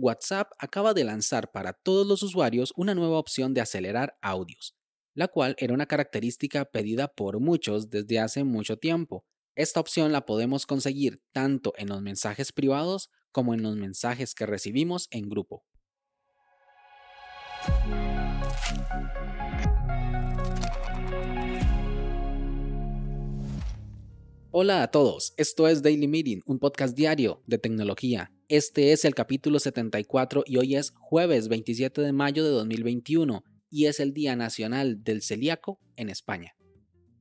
WhatsApp acaba de lanzar para todos los usuarios una nueva opción de acelerar audios, la cual era una característica pedida por muchos desde hace mucho tiempo. Esta opción la podemos conseguir tanto en los mensajes privados como en los mensajes que recibimos en grupo. Hola a todos, esto es Daily Meeting, un podcast diario de tecnología. Este es el capítulo 74 y hoy es jueves 27 de mayo de 2021 y es el Día Nacional del Celíaco en España,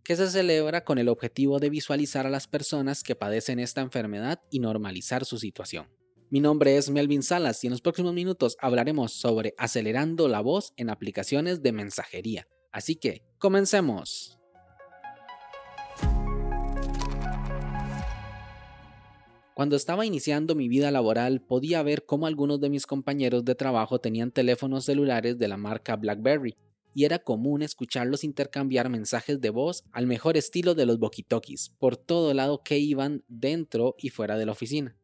que se celebra con el objetivo de visualizar a las personas que padecen esta enfermedad y normalizar su situación. Mi nombre es Melvin Salas y en los próximos minutos hablaremos sobre acelerando la voz en aplicaciones de mensajería. Así que, comencemos. Cuando estaba iniciando mi vida laboral podía ver cómo algunos de mis compañeros de trabajo tenían teléfonos celulares de la marca BlackBerry, y era común escucharlos intercambiar mensajes de voz al mejor estilo de los walkie por todo lado que iban dentro y fuera de la oficina.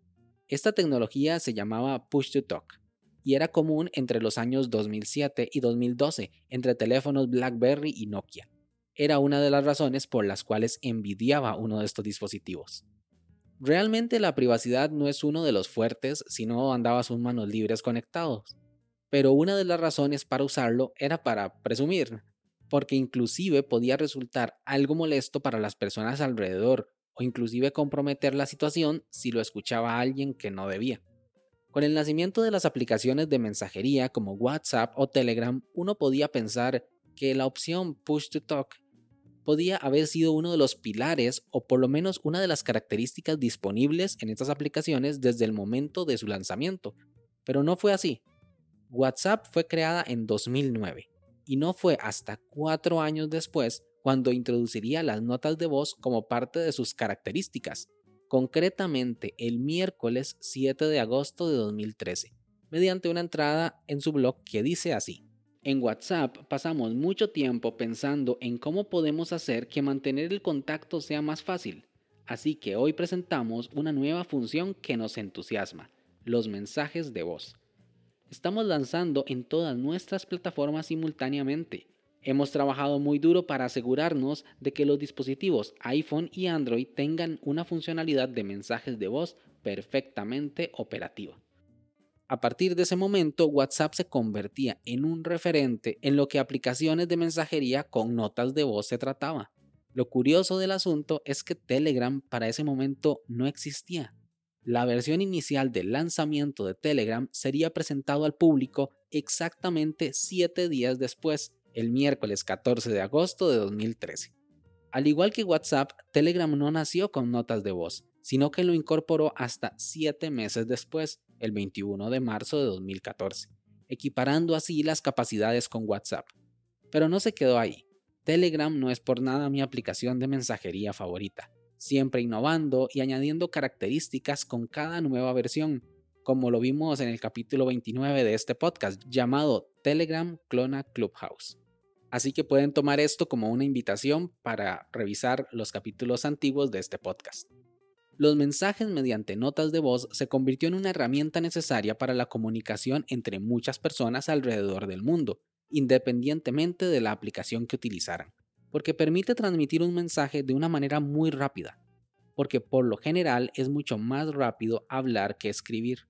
Esta tecnología se llamaba Push to Talk y era común entre los años 2007 y 2012 entre teléfonos BlackBerry y Nokia. Era una de las razones por las cuales envidiaba uno de estos dispositivos. Realmente la privacidad no es uno de los fuertes si no andabas sus manos libres conectados. Pero una de las razones para usarlo era para presumir, porque inclusive podía resultar algo molesto para las personas alrededor o inclusive comprometer la situación si lo escuchaba alguien que no debía. Con el nacimiento de las aplicaciones de mensajería como WhatsApp o Telegram, uno podía pensar que la opción Push to Talk podía haber sido uno de los pilares o por lo menos una de las características disponibles en estas aplicaciones desde el momento de su lanzamiento, pero no fue así. WhatsApp fue creada en 2009 y no fue hasta cuatro años después cuando introduciría las notas de voz como parte de sus características, concretamente el miércoles 7 de agosto de 2013, mediante una entrada en su blog que dice así. En WhatsApp pasamos mucho tiempo pensando en cómo podemos hacer que mantener el contacto sea más fácil, así que hoy presentamos una nueva función que nos entusiasma, los mensajes de voz. Estamos lanzando en todas nuestras plataformas simultáneamente. Hemos trabajado muy duro para asegurarnos de que los dispositivos iPhone y Android tengan una funcionalidad de mensajes de voz perfectamente operativa. A partir de ese momento, WhatsApp se convertía en un referente en lo que aplicaciones de mensajería con notas de voz se trataba. Lo curioso del asunto es que Telegram para ese momento no existía. La versión inicial del lanzamiento de Telegram sería presentado al público exactamente 7 días después, el miércoles 14 de agosto de 2013. Al igual que WhatsApp, Telegram no nació con notas de voz, sino que lo incorporó hasta 7 meses después, el 21 de marzo de 2014, equiparando así las capacidades con WhatsApp. Pero no se quedó ahí. Telegram no es por nada mi aplicación de mensajería favorita, siempre innovando y añadiendo características con cada nueva versión, como lo vimos en el capítulo 29 de este podcast llamado Telegram Clona Clubhouse. Así que pueden tomar esto como una invitación para revisar los capítulos antiguos de este podcast. Los mensajes mediante notas de voz se convirtió en una herramienta necesaria para la comunicación entre muchas personas alrededor del mundo, independientemente de la aplicación que utilizaran, porque permite transmitir un mensaje de una manera muy rápida, porque por lo general es mucho más rápido hablar que escribir.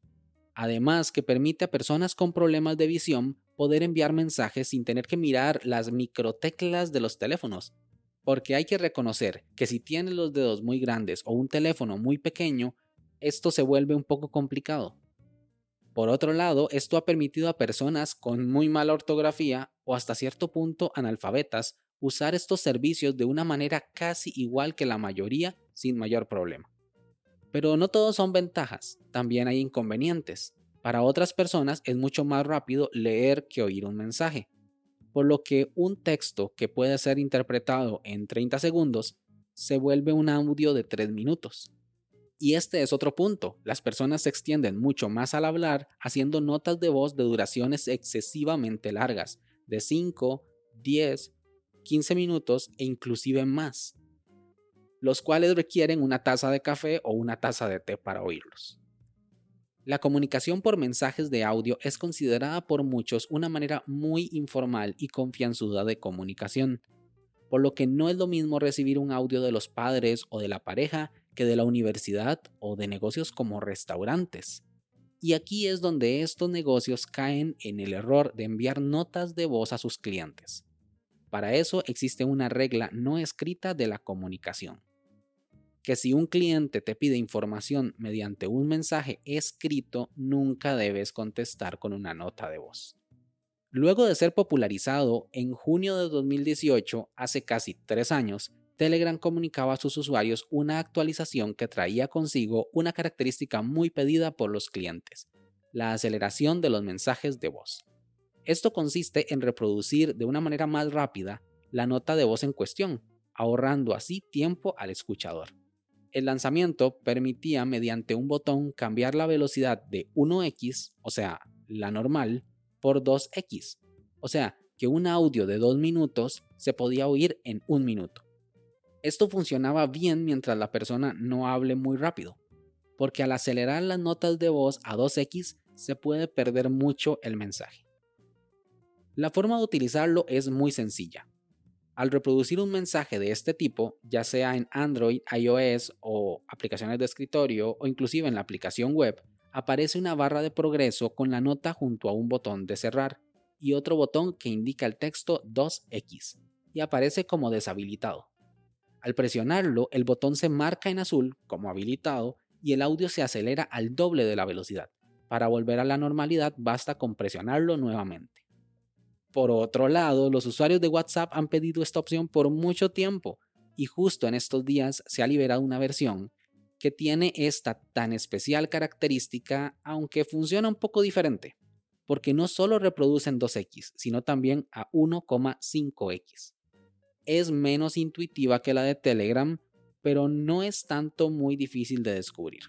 Además que permite a personas con problemas de visión poder enviar mensajes sin tener que mirar las microteclas de los teléfonos, porque hay que reconocer que si tienes los dedos muy grandes o un teléfono muy pequeño, esto se vuelve un poco complicado. Por otro lado, esto ha permitido a personas con muy mala ortografía o hasta cierto punto analfabetas usar estos servicios de una manera casi igual que la mayoría sin mayor problema. Pero no todos son ventajas, también hay inconvenientes. Para otras personas es mucho más rápido leer que oír un mensaje por lo que un texto que puede ser interpretado en 30 segundos se vuelve un audio de 3 minutos. Y este es otro punto, las personas se extienden mucho más al hablar haciendo notas de voz de duraciones excesivamente largas, de 5, 10, 15 minutos e inclusive más, los cuales requieren una taza de café o una taza de té para oírlos. La comunicación por mensajes de audio es considerada por muchos una manera muy informal y confianzuda de comunicación, por lo que no es lo mismo recibir un audio de los padres o de la pareja que de la universidad o de negocios como restaurantes. Y aquí es donde estos negocios caen en el error de enviar notas de voz a sus clientes. Para eso existe una regla no escrita de la comunicación que si un cliente te pide información mediante un mensaje escrito, nunca debes contestar con una nota de voz. Luego de ser popularizado en junio de 2018, hace casi tres años, Telegram comunicaba a sus usuarios una actualización que traía consigo una característica muy pedida por los clientes, la aceleración de los mensajes de voz. Esto consiste en reproducir de una manera más rápida la nota de voz en cuestión, ahorrando así tiempo al escuchador el lanzamiento permitía mediante un botón cambiar la velocidad de 1x, o sea, la normal, por 2x, o sea, que un audio de 2 minutos se podía oír en un minuto. Esto funcionaba bien mientras la persona no hable muy rápido, porque al acelerar las notas de voz a 2x se puede perder mucho el mensaje. La forma de utilizarlo es muy sencilla. Al reproducir un mensaje de este tipo, ya sea en Android, iOS o aplicaciones de escritorio o inclusive en la aplicación web, aparece una barra de progreso con la nota junto a un botón de cerrar y otro botón que indica el texto 2X y aparece como deshabilitado. Al presionarlo, el botón se marca en azul como habilitado y el audio se acelera al doble de la velocidad. Para volver a la normalidad basta con presionarlo nuevamente. Por otro lado, los usuarios de WhatsApp han pedido esta opción por mucho tiempo y justo en estos días se ha liberado una versión que tiene esta tan especial característica, aunque funciona un poco diferente, porque no solo reproducen 2x, sino también a 1,5x. Es menos intuitiva que la de Telegram, pero no es tanto muy difícil de descubrir.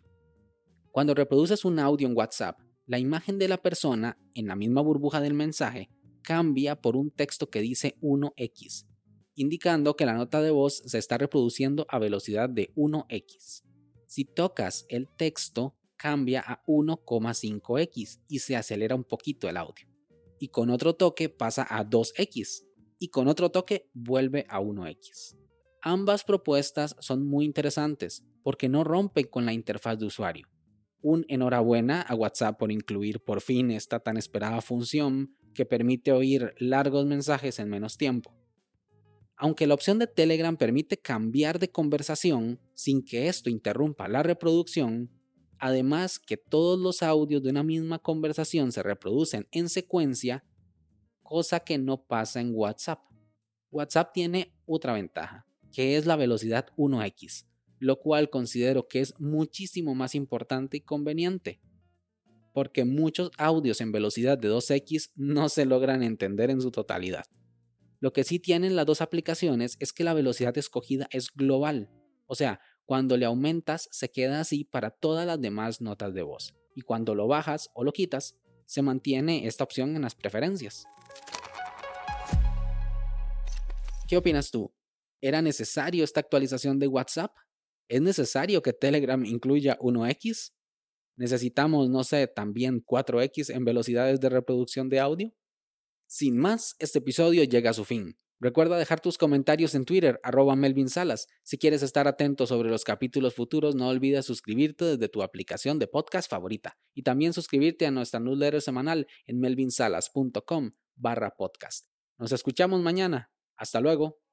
Cuando reproduces un audio en WhatsApp, la imagen de la persona en la misma burbuja del mensaje cambia por un texto que dice 1x, indicando que la nota de voz se está reproduciendo a velocidad de 1x. Si tocas el texto, cambia a 1,5x y se acelera un poquito el audio. Y con otro toque pasa a 2x y con otro toque vuelve a 1x. Ambas propuestas son muy interesantes porque no rompen con la interfaz de usuario. Un enhorabuena a WhatsApp por incluir por fin esta tan esperada función que permite oír largos mensajes en menos tiempo. Aunque la opción de Telegram permite cambiar de conversación sin que esto interrumpa la reproducción, además que todos los audios de una misma conversación se reproducen en secuencia, cosa que no pasa en WhatsApp. WhatsApp tiene otra ventaja, que es la velocidad 1x, lo cual considero que es muchísimo más importante y conveniente porque muchos audios en velocidad de 2x no se logran entender en su totalidad. Lo que sí tienen las dos aplicaciones es que la velocidad escogida es global, o sea, cuando le aumentas se queda así para todas las demás notas de voz, y cuando lo bajas o lo quitas, se mantiene esta opción en las preferencias. ¿Qué opinas tú? ¿Era necesario esta actualización de WhatsApp? ¿Es necesario que Telegram incluya 1X? ¿Necesitamos, no sé, también 4X en velocidades de reproducción de audio? Sin más, este episodio llega a su fin. Recuerda dejar tus comentarios en Twitter, arroba Melvin Salas. Si quieres estar atento sobre los capítulos futuros, no olvides suscribirte desde tu aplicación de podcast favorita y también suscribirte a nuestra newsletter semanal en melvinsalas.com barra podcast. Nos escuchamos mañana. Hasta luego.